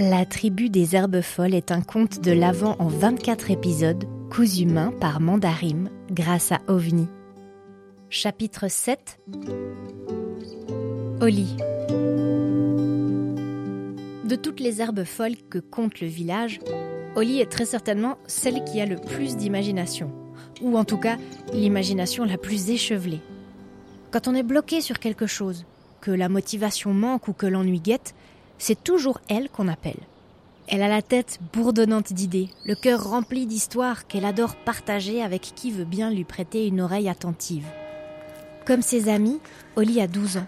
La tribu des herbes folles est un conte de l'Avent en 24 épisodes, cousu main par Mandarim grâce à OVNI. Chapitre 7 Oli De toutes les herbes folles que compte le village, Oli est très certainement celle qui a le plus d'imagination, ou en tout cas l'imagination la plus échevelée. Quand on est bloqué sur quelque chose, que la motivation manque ou que l'ennui guette, c'est toujours elle qu'on appelle. Elle a la tête bourdonnante d'idées, le cœur rempli d'histoires qu'elle adore partager avec qui veut bien lui prêter une oreille attentive. Comme ses amis, Oli a 12 ans.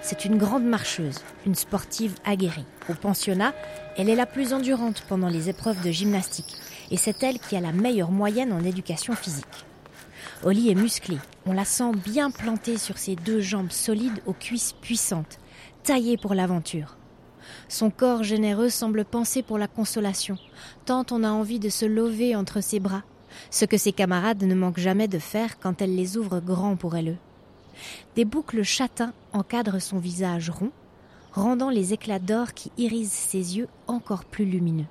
C'est une grande marcheuse, une sportive aguerrie. Au pensionnat, elle est la plus endurante pendant les épreuves de gymnastique, et c'est elle qui a la meilleure moyenne en éducation physique. Oli est musclée, on la sent bien plantée sur ses deux jambes solides aux cuisses puissantes, taillée pour l'aventure. Son corps généreux semble penser pour la consolation, tant on a envie de se lever entre ses bras, ce que ses camarades ne manquent jamais de faire quand elle les ouvre grands pour elle. Des boucles châtains encadrent son visage rond, rendant les éclats d'or qui irisent ses yeux encore plus lumineux.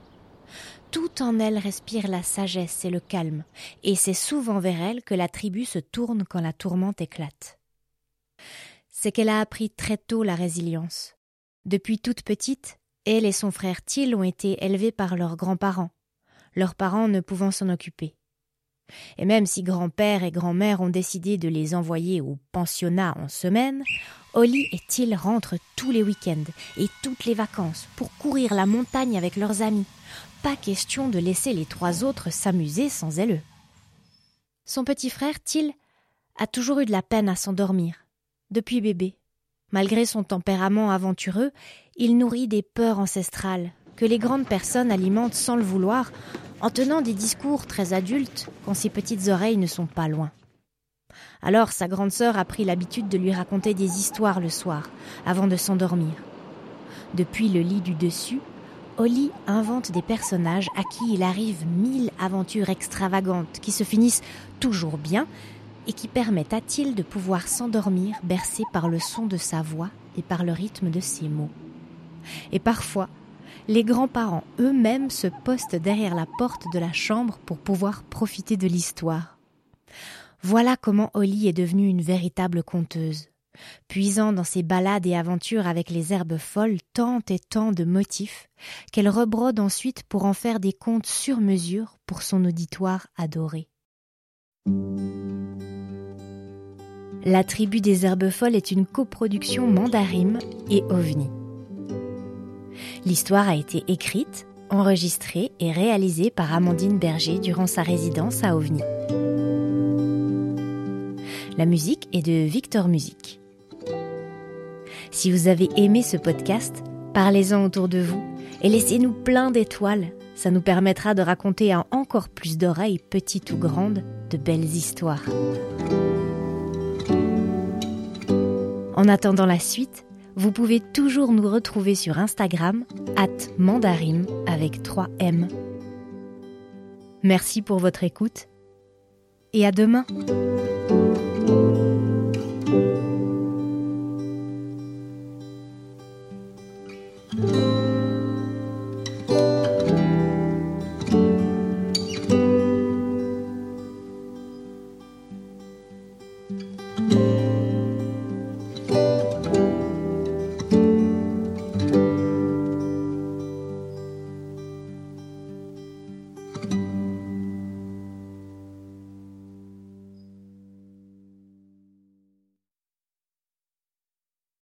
Tout en elle respire la sagesse et le calme, et c'est souvent vers elle que la tribu se tourne quand la tourmente éclate. C'est qu'elle a appris très tôt la résilience. Depuis toute petite, elle et son frère Till ont été élevés par leurs grands-parents, leurs parents ne pouvant s'en occuper. Et même si grand-père et grand-mère ont décidé de les envoyer au pensionnat en semaine, Holly et Till rentrent tous les week-ends et toutes les vacances pour courir la montagne avec leurs amis. Pas question de laisser les trois autres s'amuser sans elle. Son petit frère Till a toujours eu de la peine à s'endormir, depuis bébé. Malgré son tempérament aventureux, il nourrit des peurs ancestrales que les grandes personnes alimentent sans le vouloir en tenant des discours très adultes quand ses petites oreilles ne sont pas loin. Alors sa grande sœur a pris l'habitude de lui raconter des histoires le soir, avant de s'endormir. Depuis le lit du dessus, Holly invente des personnages à qui il arrive mille aventures extravagantes qui se finissent toujours bien et qui permettent à Till de pouvoir s'endormir bercé par le son de sa voix et par le rythme de ses mots? Et parfois, les grands-parents eux-mêmes se postent derrière la porte de la chambre pour pouvoir profiter de l'histoire. Voilà comment Holly est devenue une véritable conteuse, puisant dans ses balades et aventures avec les herbes folles tant et tant de motifs qu'elle rebrode ensuite pour en faire des contes sur mesure pour son auditoire adoré. La tribu des herbes folles est une coproduction Mandarim et OVNI. L'histoire a été écrite, enregistrée et réalisée par Amandine Berger durant sa résidence à OVNI. La musique est de Victor Music. Si vous avez aimé ce podcast, parlez-en autour de vous et laissez-nous plein d'étoiles. Ça nous permettra de raconter à encore plus d'oreilles, petites ou grandes, de belles histoires. En attendant la suite, vous pouvez toujours nous retrouver sur Instagram, at mandarim avec 3 M. Merci pour votre écoute et à demain.